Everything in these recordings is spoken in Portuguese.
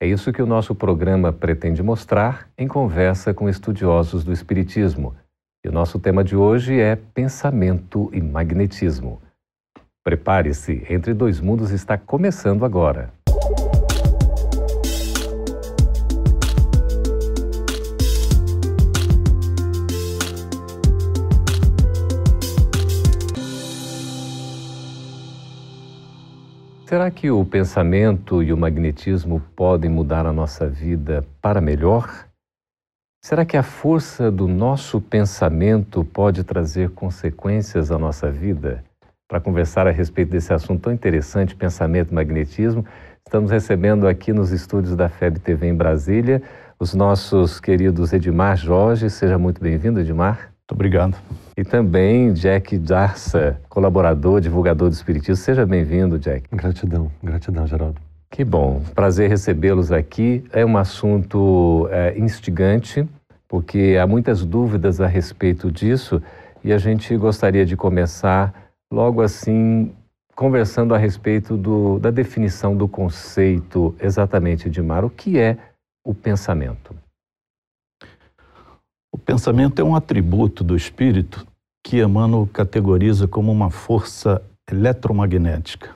É isso que o nosso programa pretende mostrar em conversa com estudiosos do Espiritismo. E o nosso tema de hoje é pensamento e magnetismo. Prepare-se, Entre Dois Mundos está começando agora. Será que o pensamento e o magnetismo podem mudar a nossa vida para melhor? Será que a força do nosso pensamento pode trazer consequências à nossa vida? Para conversar a respeito desse assunto tão interessante, pensamento e magnetismo, estamos recebendo aqui nos estúdios da FEB TV em Brasília os nossos queridos Edmar Jorge. Seja muito bem-vindo, Edmar. Muito obrigado. E também Jack Darça, colaborador, divulgador do Espiritismo. Seja bem-vindo, Jack. Gratidão, gratidão, Geraldo. Que bom, prazer recebê-los aqui. É um assunto é, instigante, porque há muitas dúvidas a respeito disso e a gente gostaria de começar logo assim conversando a respeito do, da definição do conceito exatamente de Mar. O que é o pensamento? Pensamento é um atributo do espírito que Emmanuel categoriza como uma força eletromagnética.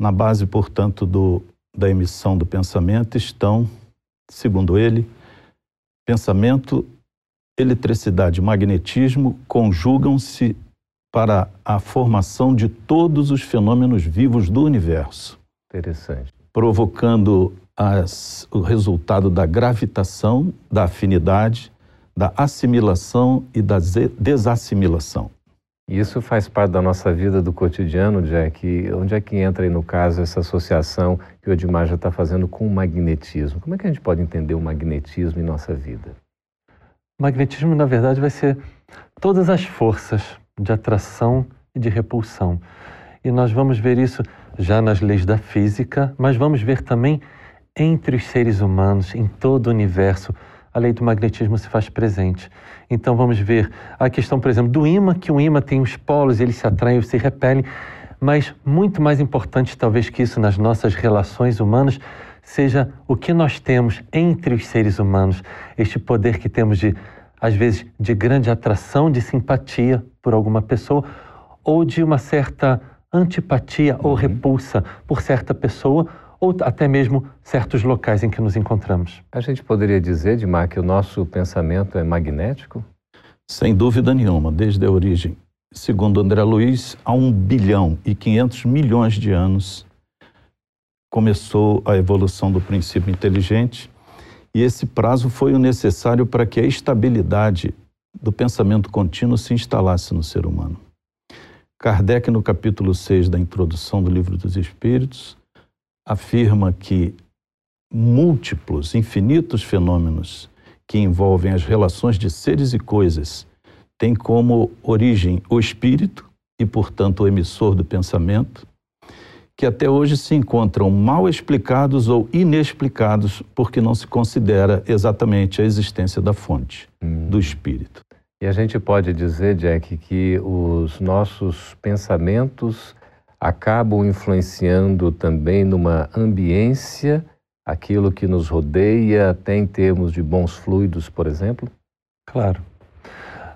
Na base, portanto, do, da emissão do pensamento estão, segundo ele, pensamento, eletricidade e magnetismo conjugam-se para a formação de todos os fenômenos vivos do universo. Interessante. Provocando as, o resultado da gravitação, da afinidade, da assimilação e da desassimilação. Isso faz parte da nossa vida do cotidiano, Jack. Onde é que entra aí, no caso, essa associação que o Edmar já está fazendo com o magnetismo? Como é que a gente pode entender o magnetismo em nossa vida? O magnetismo, na verdade, vai ser todas as forças de atração e de repulsão. E nós vamos ver isso já nas leis da física, mas vamos ver também entre os seres humanos, em todo o universo, a lei do magnetismo se faz presente. Então vamos ver a questão, por exemplo, do ímã, que um ímã tem os polos, eles se atraem ou se repelem, mas muito mais importante talvez que isso nas nossas relações humanas seja o que nós temos entre os seres humanos, este poder que temos de às vezes de grande atração, de simpatia por alguma pessoa ou de uma certa antipatia ou uhum. repulsa por certa pessoa ou até mesmo certos locais em que nos encontramos. A gente poderia dizer, Dimar, que o nosso pensamento é magnético? Sem dúvida nenhuma, desde a origem. Segundo André Luiz, há um bilhão e 500 milhões de anos começou a evolução do princípio inteligente e esse prazo foi o necessário para que a estabilidade do pensamento contínuo se instalasse no ser humano. Kardec, no capítulo 6 da introdução do Livro dos Espíritos, afirma que múltiplos, infinitos fenômenos que envolvem as relações de seres e coisas têm como origem o espírito e, portanto, o emissor do pensamento, que até hoje se encontram mal explicados ou inexplicados porque não se considera exatamente a existência da fonte, hum. do espírito. E a gente pode dizer, Jack, que os nossos pensamentos acabam influenciando também numa ambiência aquilo que nos rodeia, até em termos de bons fluidos, por exemplo? Claro.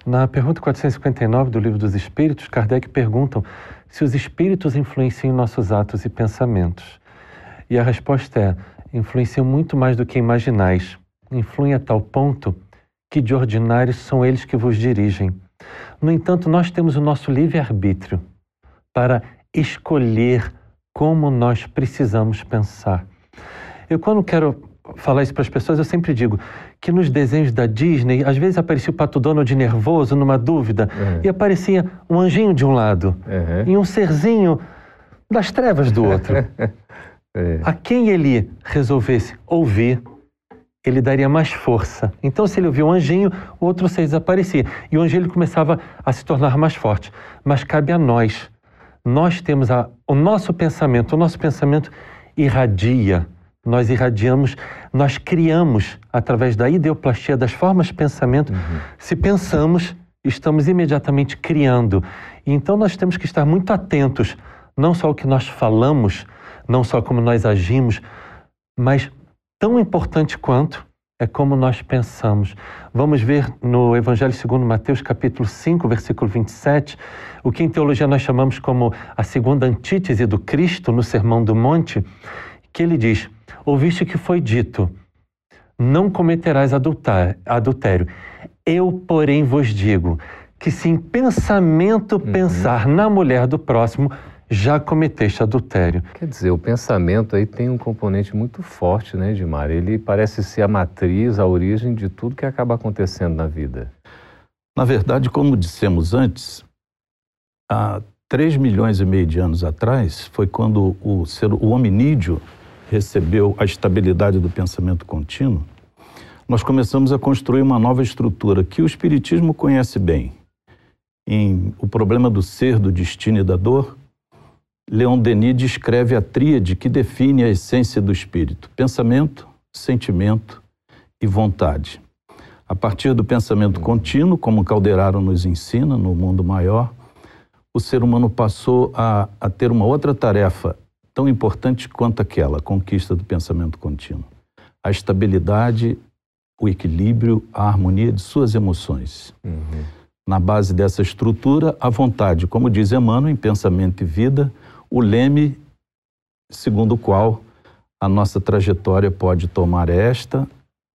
Na pergunta 459 do Livro dos Espíritos, Kardec pergunta se os espíritos influenciam nossos atos e pensamentos. E a resposta é: influenciam muito mais do que imaginais. Influem a tal ponto que de ordinário são eles que vos dirigem. No entanto, nós temos o nosso livre-arbítrio para escolher como nós precisamos pensar. Eu, quando quero falar isso para as pessoas, eu sempre digo que nos desenhos da Disney, às vezes aparecia o Pato Donald nervoso, numa dúvida, uhum. e aparecia um anjinho de um lado uhum. e um serzinho das trevas do outro. é. A quem ele resolvesse ouvir, ele daria mais força. Então, se ele ouvia um anjinho, o outro ser desaparecia. E o anjinho começava a se tornar mais forte. Mas cabe a nós. Nós temos a, o nosso pensamento, o nosso pensamento irradia. Nós irradiamos, nós criamos através da ideoplastia das formas de pensamento. Uhum. Se pensamos, estamos imediatamente criando. Então nós temos que estar muito atentos, não só ao que nós falamos, não só como nós agimos, mas tão importante quanto é como nós pensamos. Vamos ver no Evangelho segundo Mateus, capítulo 5, versículo 27, o que em teologia nós chamamos como a segunda antítese do Cristo no Sermão do Monte, que ele diz: Ouviste que foi dito: Não cometerás adultério. Eu, porém, vos digo que se em pensamento uhum. pensar na mulher do próximo, já cometeste adultério. Quer dizer, o pensamento aí tem um componente muito forte, né, Edmar? Ele parece ser a matriz, a origem de tudo que acaba acontecendo na vida. Na verdade, como dissemos antes, há 3 milhões e meio de anos atrás foi quando o, ser, o hominídeo recebeu a estabilidade do pensamento contínuo, nós começamos a construir uma nova estrutura que o Espiritismo conhece bem. Em O Problema do Ser, do Destino e da Dor, Leon Denis descreve a tríade que define a essência do espírito: pensamento, sentimento e vontade. A partir do pensamento contínuo, como Calderaro nos ensina no mundo maior, o ser humano passou a, a ter uma outra tarefa tão importante quanto aquela, a conquista do pensamento contínuo: a estabilidade, o equilíbrio, a harmonia de suas emoções. Uhum. Na base dessa estrutura, a vontade, como diz Emmanuel, em Pensamento e Vida, o leme segundo o qual a nossa trajetória pode tomar esta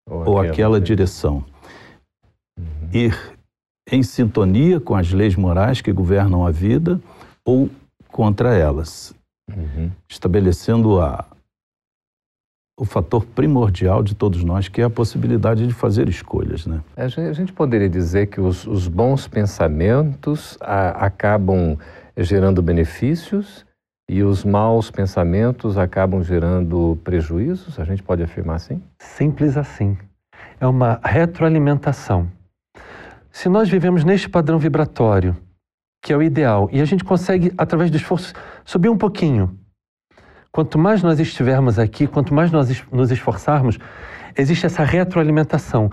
ou, ou aquela, aquela direção. Uhum. Ir em sintonia com as leis morais que governam a vida ou contra elas, uhum. estabelecendo a, o fator primordial de todos nós, que é a possibilidade de fazer escolhas. Né? A gente poderia dizer que os, os bons pensamentos a, acabam gerando benefícios e os maus pensamentos acabam gerando prejuízos? A gente pode afirmar assim? Simples assim. É uma retroalimentação. Se nós vivemos neste padrão vibratório, que é o ideal, e a gente consegue, através do esforço, subir um pouquinho. Quanto mais nós estivermos aqui, quanto mais nós nos esforçarmos, existe essa retroalimentação.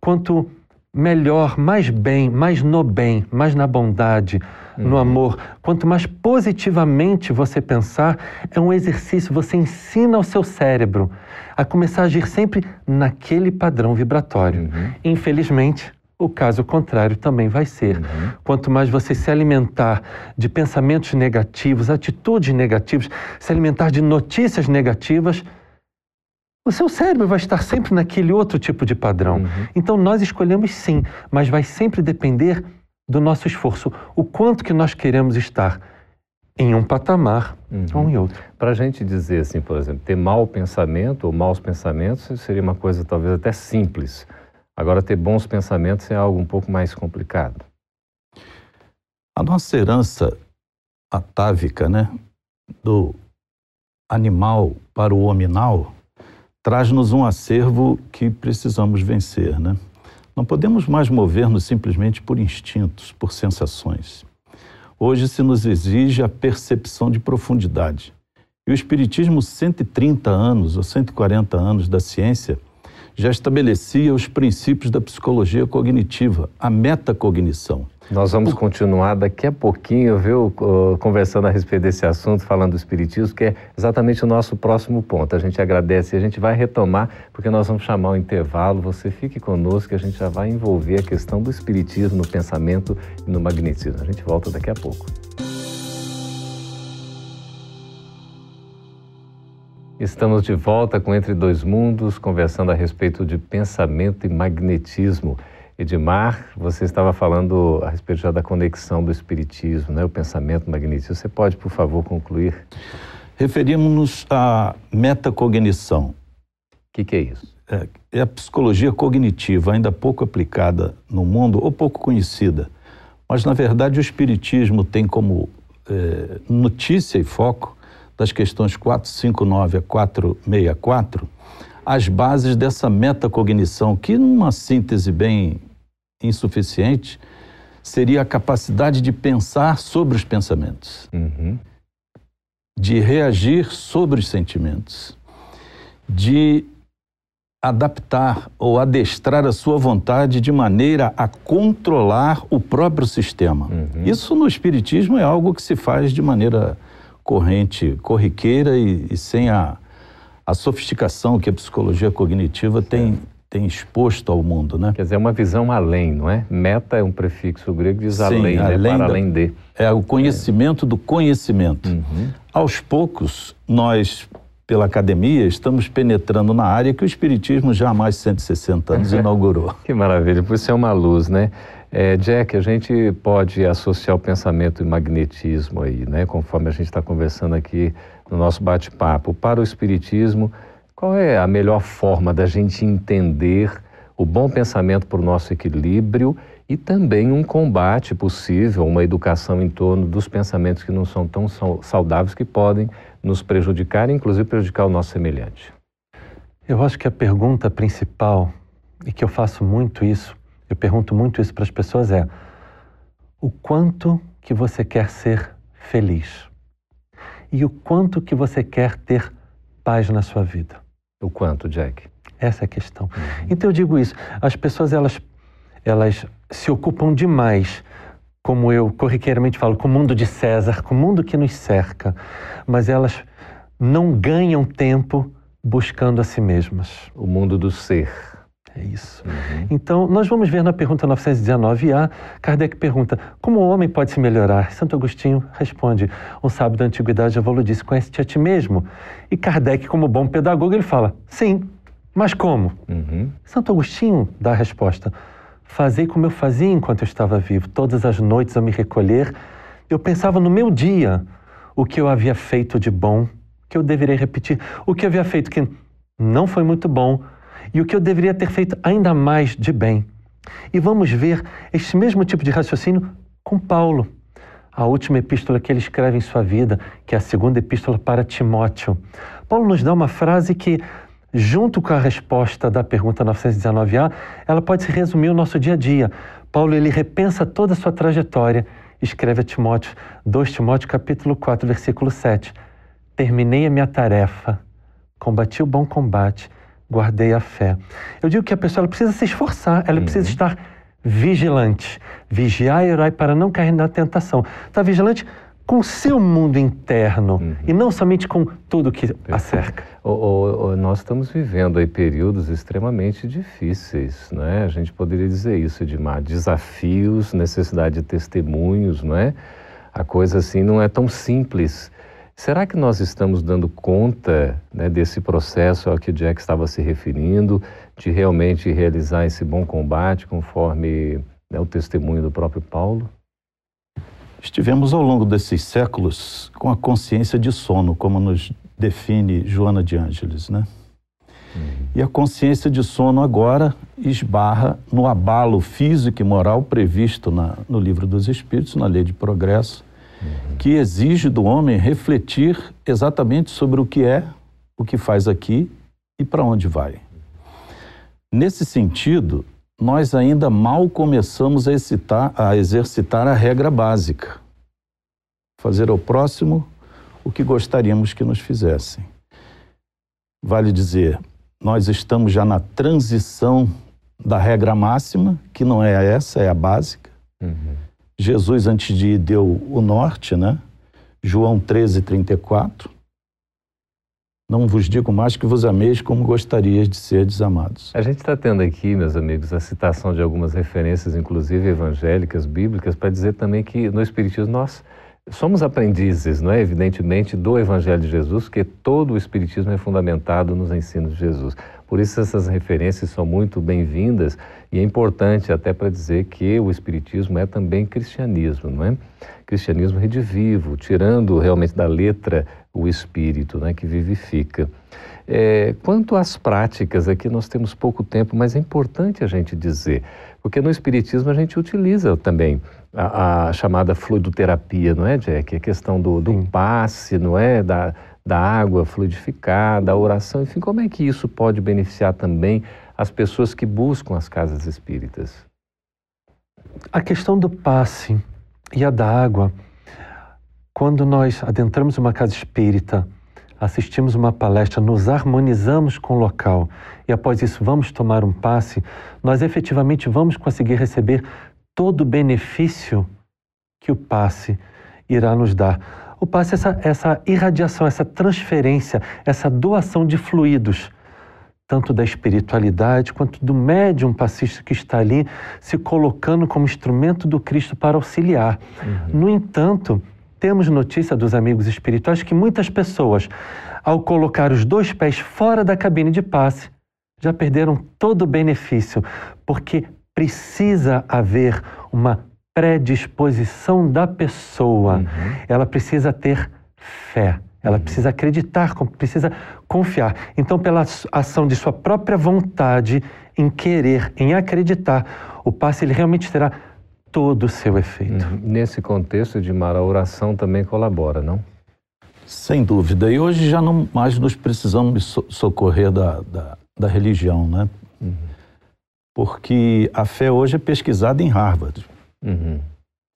Quanto melhor, mais bem, mais no bem, mais na bondade, uhum. no amor. Quanto mais positivamente você pensar, é um exercício, você ensina ao seu cérebro a começar a agir sempre naquele padrão vibratório. Uhum. Infelizmente, o caso contrário também vai ser. Uhum. Quanto mais você se alimentar de pensamentos negativos, atitudes negativas, se alimentar de notícias negativas, o seu cérebro vai estar sempre naquele outro tipo de padrão. Uhum. Então nós escolhemos sim, mas vai sempre depender do nosso esforço, o quanto que nós queremos estar em um patamar uhum. ou em outro. Para a gente dizer assim, por exemplo, ter mau pensamento ou maus pensamentos seria uma coisa talvez até simples. Agora, ter bons pensamentos é algo um pouco mais complicado. A nossa herança atávica, né, do animal para o hominal, traz-nos um acervo que precisamos vencer, né? Não podemos mais mover-nos simplesmente por instintos, por sensações. Hoje se nos exige a percepção de profundidade. E o Espiritismo, 130 anos ou 140 anos da ciência, já estabelecia os princípios da psicologia cognitiva, a metacognição. Nós vamos continuar daqui a pouquinho, viu, conversando a respeito desse assunto, falando do Espiritismo, que é exatamente o nosso próximo ponto. A gente agradece e a gente vai retomar, porque nós vamos chamar o intervalo. Você fique conosco que a gente já vai envolver a questão do Espiritismo no pensamento e no magnetismo. A gente volta daqui a pouco. Estamos de volta com Entre Dois Mundos, conversando a respeito de pensamento e magnetismo. Edmar, você estava falando a respeito já da conexão do espiritismo, né? o pensamento magnetismo. Você pode, por favor, concluir? Referimos-nos à metacognição. O que, que, é isso? É, é, a psicologia cognitiva, ainda pouco aplicada no mundo ou pouco conhecida. Mas, na verdade, o espiritismo tem como é, notícia e foco das questões 459 a 464 as bases dessa metacognição, que numa síntese bem insuficiente, seria a capacidade de pensar sobre os pensamentos, uhum. de reagir sobre os sentimentos, de adaptar ou adestrar a sua vontade de maneira a controlar o próprio sistema. Uhum. Isso no Espiritismo é algo que se faz de maneira corrente, corriqueira e, e sem a, a sofisticação que a psicologia cognitiva tem, tem exposto ao mundo, né? Quer dizer, é uma visão além, não é? Meta é um prefixo grego diz Sim, além, além né? para da, além de. É o conhecimento é. do conhecimento. Uhum. Aos poucos, nós, pela academia, estamos penetrando na área que o Espiritismo já há mais de 160 anos inaugurou. Que maravilha, por isso é uma luz, né? É, Jack, a gente pode associar o pensamento e magnetismo aí, né? Conforme a gente está conversando aqui no nosso bate-papo. Para o Espiritismo, qual é a melhor forma da gente entender o bom pensamento para o nosso equilíbrio e também um combate possível, uma educação em torno dos pensamentos que não são tão saudáveis que podem nos prejudicar, inclusive prejudicar o nosso semelhante? Eu acho que a pergunta principal, e que eu faço muito isso, eu pergunto muito isso para as pessoas é: o quanto que você quer ser feliz? E o quanto que você quer ter paz na sua vida? O quanto, Jack? Essa é a questão. Uhum. Então eu digo isso, as pessoas elas elas se ocupam demais como eu corriqueiramente falo, com o mundo de César, com o mundo que nos cerca, mas elas não ganham tempo buscando a si mesmas. O mundo do ser. É isso. Uhum. Então, nós vamos ver na pergunta 919A, Kardec pergunta: como o homem pode se melhorar? Santo Agostinho responde: um sábio da antiguidade evoluiu disse: conhece-te a ti mesmo. E Kardec, como bom pedagogo, ele fala: sim, mas como? Uhum. Santo Agostinho dá a resposta: fazei como eu fazia enquanto eu estava vivo. Todas as noites, ao me recolher, eu pensava no meu dia o que eu havia feito de bom, que eu deveria repetir, o que eu havia feito que não foi muito bom e o que eu deveria ter feito ainda mais de bem. E vamos ver este mesmo tipo de raciocínio com Paulo. A última epístola que ele escreve em sua vida, que é a segunda epístola para Timóteo. Paulo nos dá uma frase que, junto com a resposta da pergunta 919A, ela pode se resumir o nosso dia a dia. Paulo ele repensa toda a sua trajetória, escreve a Timóteo, 2 Timóteo capítulo 4, versículo 7. Terminei a minha tarefa, combati o bom combate, guardei a fé. Eu digo que a pessoa precisa se esforçar, ela uhum. precisa estar vigilante. Vigiar e orar para não cair na tentação. Está vigilante com o seu mundo interno uhum. e não somente com tudo que a cerca. O, o, o, nós estamos vivendo aí períodos extremamente difíceis, né? A gente poderia dizer isso, Edmar, desafios, necessidade de testemunhos, não é? A coisa assim não é tão simples. Será que nós estamos dando conta né, desse processo ao que Jack estava se referindo, de realmente realizar esse bom combate conforme né, o testemunho do próprio Paulo? Estivemos ao longo desses séculos com a consciência de sono, como nos define Joana de Ângeles, né? Uhum. E a consciência de sono agora esbarra no abalo físico e moral previsto na, no Livro dos Espíritos, na Lei de Progresso, que exige do homem refletir exatamente sobre o que é, o que faz aqui e para onde vai. Nesse sentido, nós ainda mal começamos a, excitar, a exercitar a regra básica: fazer ao próximo o que gostaríamos que nos fizessem. Vale dizer, nós estamos já na transição da regra máxima, que não é essa, é a básica. Uhum. Jesus, antes de ir, deu o norte, né? João 13, 34. Não vos digo mais que vos ameis como gostarias de ser desamados. A gente está tendo aqui, meus amigos, a citação de algumas referências, inclusive evangélicas, bíblicas, para dizer também que no Espiritismo nós somos aprendizes, não é? Evidentemente, do Evangelho de Jesus, porque todo o Espiritismo é fundamentado nos ensinos de Jesus. Por isso, essas referências são muito bem-vindas e é importante até para dizer que o Espiritismo é também cristianismo, não é? Cristianismo redivivo, tirando realmente da letra o espírito, né, que vivifica. É, quanto às práticas, aqui nós temos pouco tempo, mas é importante a gente dizer, porque no Espiritismo a gente utiliza também a, a chamada fluidoterapia, não é, Jack? A questão do, do passe, não é? Da, da água fluidificada, a oração, enfim, como é que isso pode beneficiar também as pessoas que buscam as casas espíritas? A questão do passe e a da água, quando nós adentramos uma casa espírita, assistimos uma palestra, nos harmonizamos com o local e após isso vamos tomar um passe, nós efetivamente vamos conseguir receber todo o benefício que o passe irá nos dar. O passe é essa, essa irradiação, essa transferência, essa doação de fluidos, tanto da espiritualidade quanto do médium passista que está ali se colocando como instrumento do Cristo para auxiliar. Uhum. No entanto, temos notícia dos amigos espirituais que muitas pessoas, ao colocar os dois pés fora da cabine de passe, já perderam todo o benefício, porque precisa haver uma predisposição da pessoa. Uhum. Ela precisa ter fé. Ela uhum. precisa acreditar, precisa confiar. Então, pela ação de sua própria vontade em querer, em acreditar, o passe ele realmente terá todo o seu efeito. Uhum. Nesse contexto, Edmar, a oração também colabora, não? Sem dúvida. E hoje já não mais nos precisamos socorrer da, da, da religião, né? Uhum. Porque a fé hoje é pesquisada em Harvard. Uhum.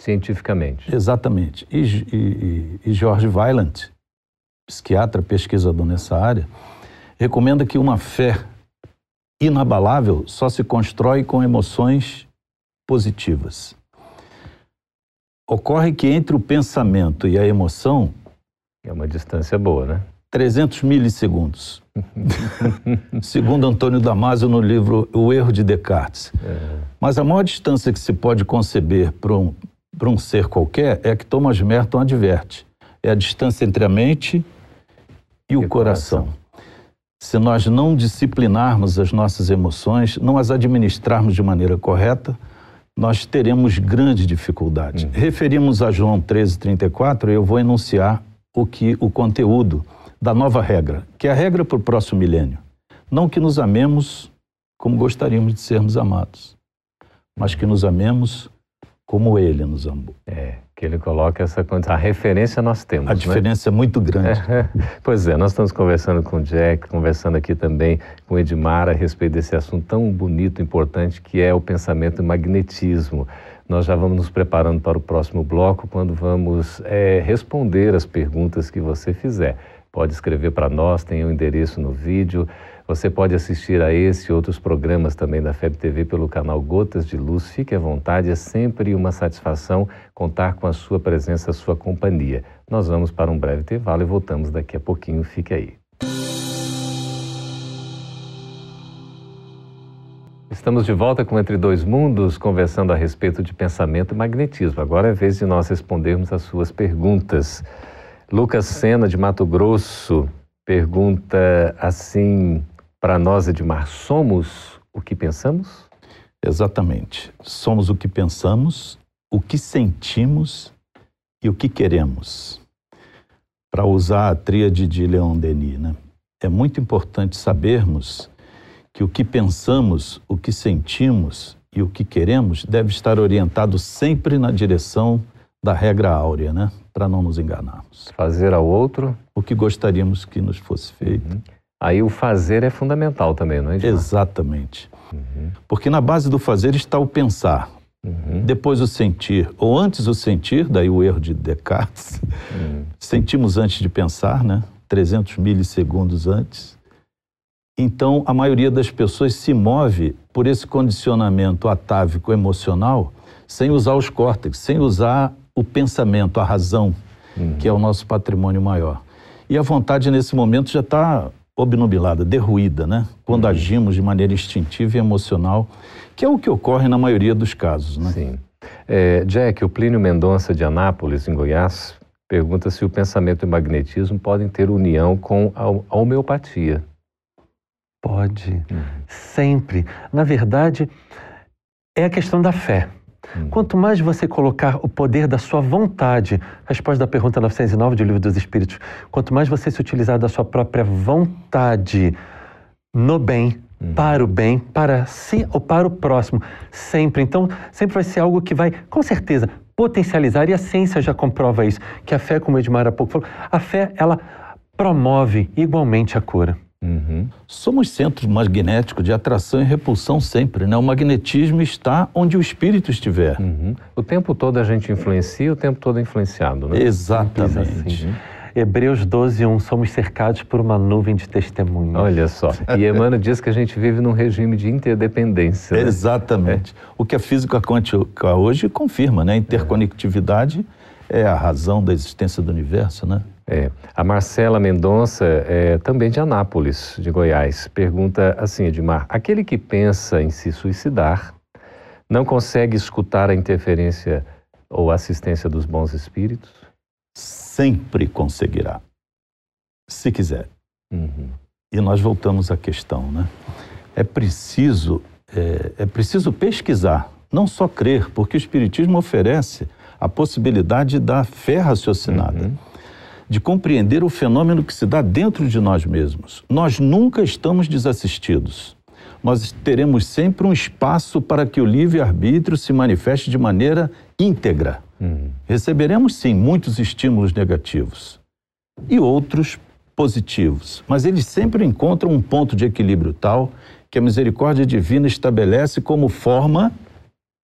Cientificamente. Exatamente. E, e, e George Weiland, psiquiatra pesquisador nessa área, recomenda que uma fé inabalável só se constrói com emoções positivas. Ocorre que entre o pensamento e a emoção. É uma distância boa, né? 300 milissegundos. Segundo Antônio Damasio no livro O Erro de Descartes. É. Mas a maior distância que se pode conceber para um, um ser qualquer é a que Thomas Merton adverte. É a distância entre a mente e, e o coração. coração. Se nós não disciplinarmos as nossas emoções, não as administrarmos de maneira correta, nós teremos grandes dificuldades. Uhum. Referimos a João 13:34, eu vou enunciar o que o conteúdo da nova regra, que é a regra para o próximo milênio. Não que nos amemos como gostaríamos de sermos amados, mas que nos amemos como ele nos amou. É, que ele coloca essa a referência nós temos. A né? diferença é muito grande. pois é, nós estamos conversando com o Jack, conversando aqui também com o Edmar a respeito desse assunto tão bonito, importante, que é o pensamento e magnetismo. Nós já vamos nos preparando para o próximo bloco, quando vamos é, responder as perguntas que você fizer. Pode escrever para nós, tem o um endereço no vídeo. Você pode assistir a esse e outros programas também da FEB TV pelo canal Gotas de Luz. Fique à vontade, é sempre uma satisfação contar com a sua presença, a sua companhia. Nós vamos para um breve intervalo e voltamos daqui a pouquinho. Fique aí. Estamos de volta com Entre Dois Mundos, conversando a respeito de pensamento e magnetismo. Agora é vez de nós respondermos as suas perguntas. Lucas Sena, de Mato Grosso, pergunta assim: para nós, Edmar, somos o que pensamos? Exatamente. Somos o que pensamos, o que sentimos e o que queremos. Para usar a tríade de Leon Denis, né? é muito importante sabermos que o que pensamos, o que sentimos e o que queremos deve estar orientado sempre na direção da regra áurea, né? Para não nos enganarmos. Fazer ao outro o que gostaríamos que nos fosse feito. Uhum. Aí o fazer é fundamental também, não é? Edmar? Exatamente. Uhum. Porque na base do fazer está o pensar, uhum. depois o sentir, ou antes o sentir, daí o erro de Descartes. Uhum. Sentimos antes de pensar, né? 300 milissegundos antes. Então, a maioria das pessoas se move por esse condicionamento atávico emocional sem usar os córtex, sem usar o pensamento, a razão, uhum. que é o nosso patrimônio maior. E a vontade, nesse momento, já está obnubilada, derruída, né? Quando uhum. agimos de maneira instintiva e emocional, que é o que ocorre na maioria dos casos, né? Sim. É, Jack, o Plínio Mendonça de Anápolis, em Goiás, pergunta se o pensamento e o magnetismo podem ter união com a homeopatia. Pode, uhum. sempre. Na verdade, é a questão da fé. Hum. Quanto mais você colocar o poder da sua vontade, resposta da pergunta 909 do Livro dos Espíritos, quanto mais você se utilizar da sua própria vontade no bem, hum. para o bem, para si ou para o próximo, sempre. Então, sempre vai ser algo que vai, com certeza, potencializar, e a ciência já comprova isso, que a fé, como o Edmar há pouco falou, a fé, ela promove igualmente a cura. Uhum. Somos centros magnéticos de atração e repulsão sempre, né? O magnetismo está onde o espírito estiver. Uhum. O tempo todo a gente influencia, o tempo todo é influenciado, né? Exatamente. Assim. Hebreus 12, 1, somos cercados por uma nuvem de testemunhas. Olha só, e Emmanuel diz que a gente vive num regime de interdependência. Né? Exatamente. É. O que a física quântica hoje confirma, né? A interconectividade é. é a razão da existência do universo, né? É. A Marcela Mendonça, é, também de Anápolis, de Goiás, pergunta assim, Edmar: aquele que pensa em se suicidar não consegue escutar a interferência ou assistência dos bons espíritos? Sempre conseguirá, se quiser. Uhum. E nós voltamos à questão, né? É preciso, é, é preciso pesquisar, não só crer, porque o Espiritismo oferece a possibilidade da fé raciocinada. Uhum de compreender o fenômeno que se dá dentro de nós mesmos. Nós nunca estamos desassistidos. Nós teremos sempre um espaço para que o livre-arbítrio se manifeste de maneira íntegra. Uhum. Receberemos, sim, muitos estímulos negativos e outros positivos, mas eles sempre encontram um ponto de equilíbrio tal que a misericórdia divina estabelece como forma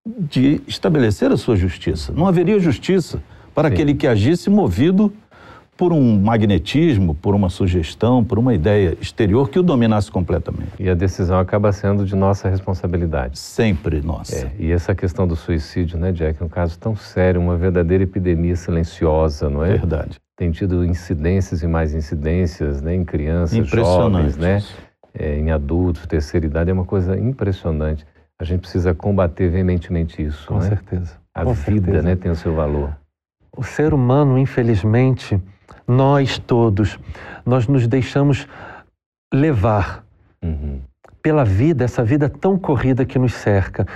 de estabelecer a sua justiça. Não haveria justiça para Sim. aquele que agisse movido por um magnetismo, por uma sugestão, por uma ideia exterior que o dominasse completamente. E a decisão acaba sendo de nossa responsabilidade. Sempre nossa. É, e essa questão do suicídio, né, Jack, é um caso tão sério, uma verdadeira epidemia silenciosa, não é? Verdade. Tem tido incidências e mais incidências, né, em crianças, jovens, né, é, em adultos, terceira idade, é uma coisa impressionante. A gente precisa combater veementemente isso, Com né? certeza. A Com vida, certeza. né, tem o seu valor. O ser humano, infelizmente, nós todos, nós nos deixamos levar uhum. pela vida, essa vida tão corrida que nos cerca.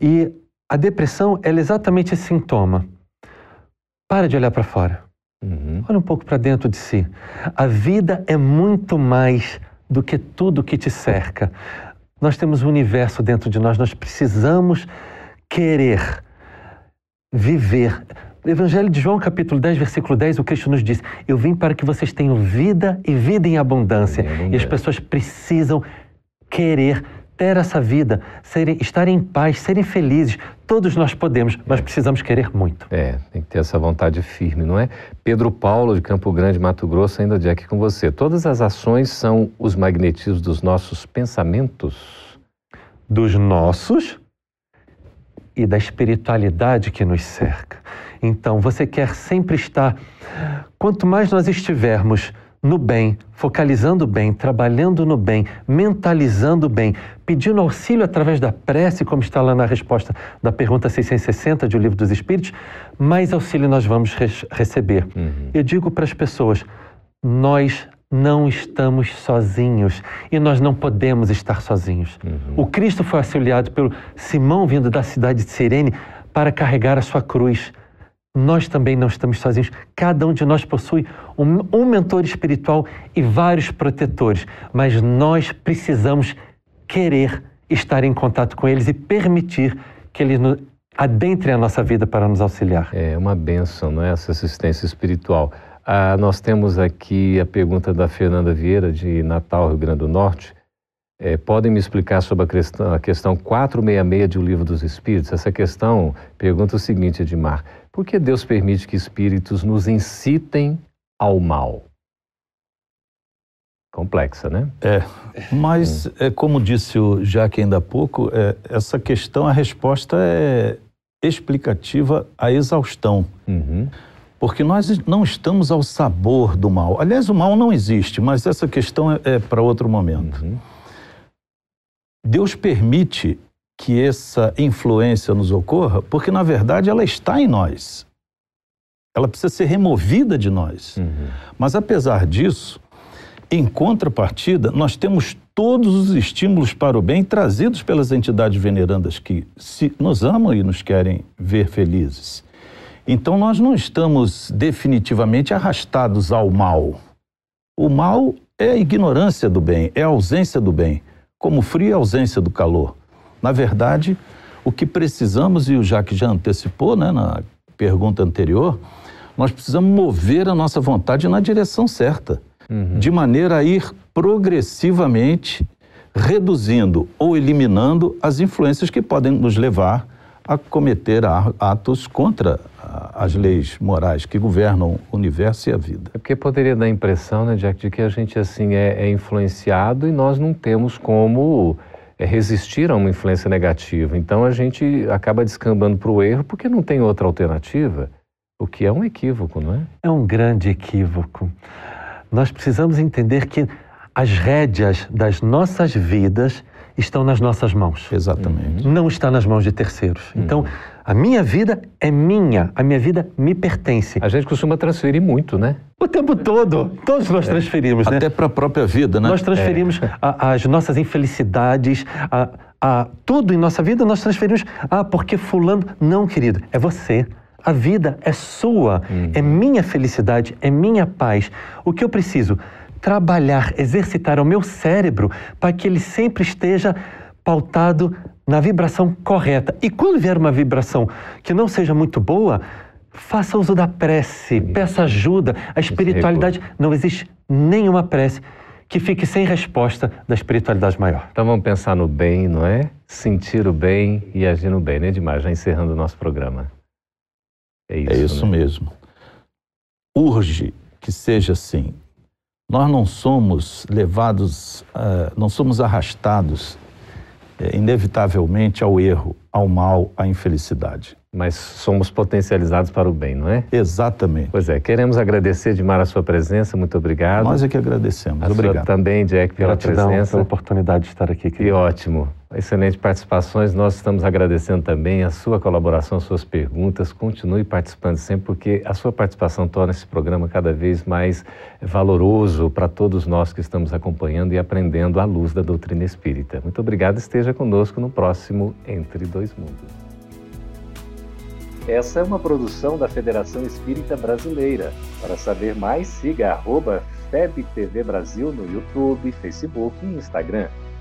E a depressão é exatamente esse sintoma. Para de olhar para fora. Uhum. Olha um pouco para dentro de si. A vida é muito mais do que tudo que te cerca. Nós temos um universo dentro de nós, nós precisamos querer viver Evangelho de João, capítulo 10, versículo 10, o Cristo nos diz: Eu vim para que vocês tenham vida e vida em abundância. E as pessoas precisam querer ter essa vida, serem, estarem em paz, serem felizes. Todos nós podemos, mas precisamos querer muito. É, tem que ter essa vontade firme, não é? Pedro Paulo, de Campo Grande, Mato Grosso, ainda de aqui com você. Todas as ações são os magnetismos dos nossos pensamentos? Dos nossos e da espiritualidade que nos cerca. Então, você quer sempre estar. Quanto mais nós estivermos no bem, focalizando bem, trabalhando no bem, mentalizando bem, pedindo auxílio através da prece, como está lá na resposta da pergunta 660 de O Livro dos Espíritos, mais auxílio nós vamos receber. Uhum. Eu digo para as pessoas: nós não estamos sozinhos e nós não podemos estar sozinhos. Uhum. O Cristo foi auxiliado pelo Simão vindo da cidade de Sirene para carregar a sua cruz nós também não estamos sozinhos. Cada um de nós possui um, um, mentor espiritual e vários protetores, mas nós precisamos querer estar em contato com eles e permitir que eles nos, adentrem a nossa vida para nos auxiliar. É uma benção, não é? Essa assistência espiritual. Ah, nós temos aqui a pergunta da Fernanda Vieira, de Natal, Rio Grande do Norte. É, podem me explicar sobre a questão, a questão 466 de O Livro dos Espíritos? Essa questão pergunta o seguinte, Edmar: por que Deus permite que espíritos nos incitem ao mal? Complexa, né? É, mas hum. é, como disse o Jaque ainda há pouco, é, essa questão, a resposta é explicativa à exaustão. Uhum. Porque nós não estamos ao sabor do mal. Aliás, o mal não existe, mas essa questão é, é para outro momento. Uhum. Deus permite que essa influência nos ocorra, porque na verdade ela está em nós. Ela precisa ser removida de nós. Uhum. Mas apesar disso, em contrapartida, nós temos todos os estímulos para o bem trazidos pelas entidades venerandas que se, nos amam e nos querem ver felizes. Então nós não estamos definitivamente arrastados ao mal. O mal é a ignorância do bem, é a ausência do bem como o frio e a ausência do calor. Na verdade, o que precisamos, e o Jacques já antecipou né, na pergunta anterior, nós precisamos mover a nossa vontade na direção certa. uhum. de maneira a ir progressivamente reduzindo ou eliminando as influências que podem nos levar a cometer atos contra as leis morais que governam o universo e a vida. É porque poderia dar a impressão, né, Jack, de que a gente assim é, é influenciado e nós não temos como é, resistir a uma influência negativa. Então a gente acaba descambando para o erro porque não tem outra alternativa, o que é um equívoco, não é? É um grande equívoco. Nós precisamos entender que as rédeas das nossas vidas estão nas nossas mãos. Exatamente. Não está nas mãos de terceiros. Uhum. Então, a minha vida é minha, a minha vida me pertence. A gente costuma transferir muito, né? O tempo todo. Todos nós é. transferimos, né? Até para a própria vida, né? Nós transferimos é. a, as nossas infelicidades, a, a, tudo em nossa vida nós transferimos. Ah, porque fulano... Não, querido, é você. A vida é sua, uhum. é minha felicidade, é minha paz. O que eu preciso? trabalhar, exercitar o meu cérebro para que ele sempre esteja pautado na vibração correta. E quando vier uma vibração que não seja muito boa, faça uso da prece, peça ajuda. A espiritualidade não existe nenhuma prece que fique sem resposta da espiritualidade maior. Então vamos pensar no bem, não é? Sentir o bem e agir no bem, né, Demais? Já encerrando o nosso programa. É isso, é isso né? mesmo. Urge que seja assim. Nós não somos levados, uh, não somos arrastados inevitavelmente ao erro, ao mal, à infelicidade. Mas somos potencializados para o bem, não é? Exatamente. Pois é, queremos agradecer demais a sua presença, muito obrigado. Nós é que agradecemos, a obrigado. também, Jack, pela Gratidão presença. pela oportunidade de estar aqui. Querido. Que ótimo. Excelente participações. Nós estamos agradecendo também a sua colaboração, as suas perguntas. Continue participando sempre, porque a sua participação torna esse programa cada vez mais valoroso para todos nós que estamos acompanhando e aprendendo à luz da doutrina espírita. Muito obrigado. Esteja conosco no próximo Entre Dois Mundos. Essa é uma produção da Federação Espírita Brasileira. Para saber mais, siga FebTV Brasil no YouTube, Facebook e Instagram.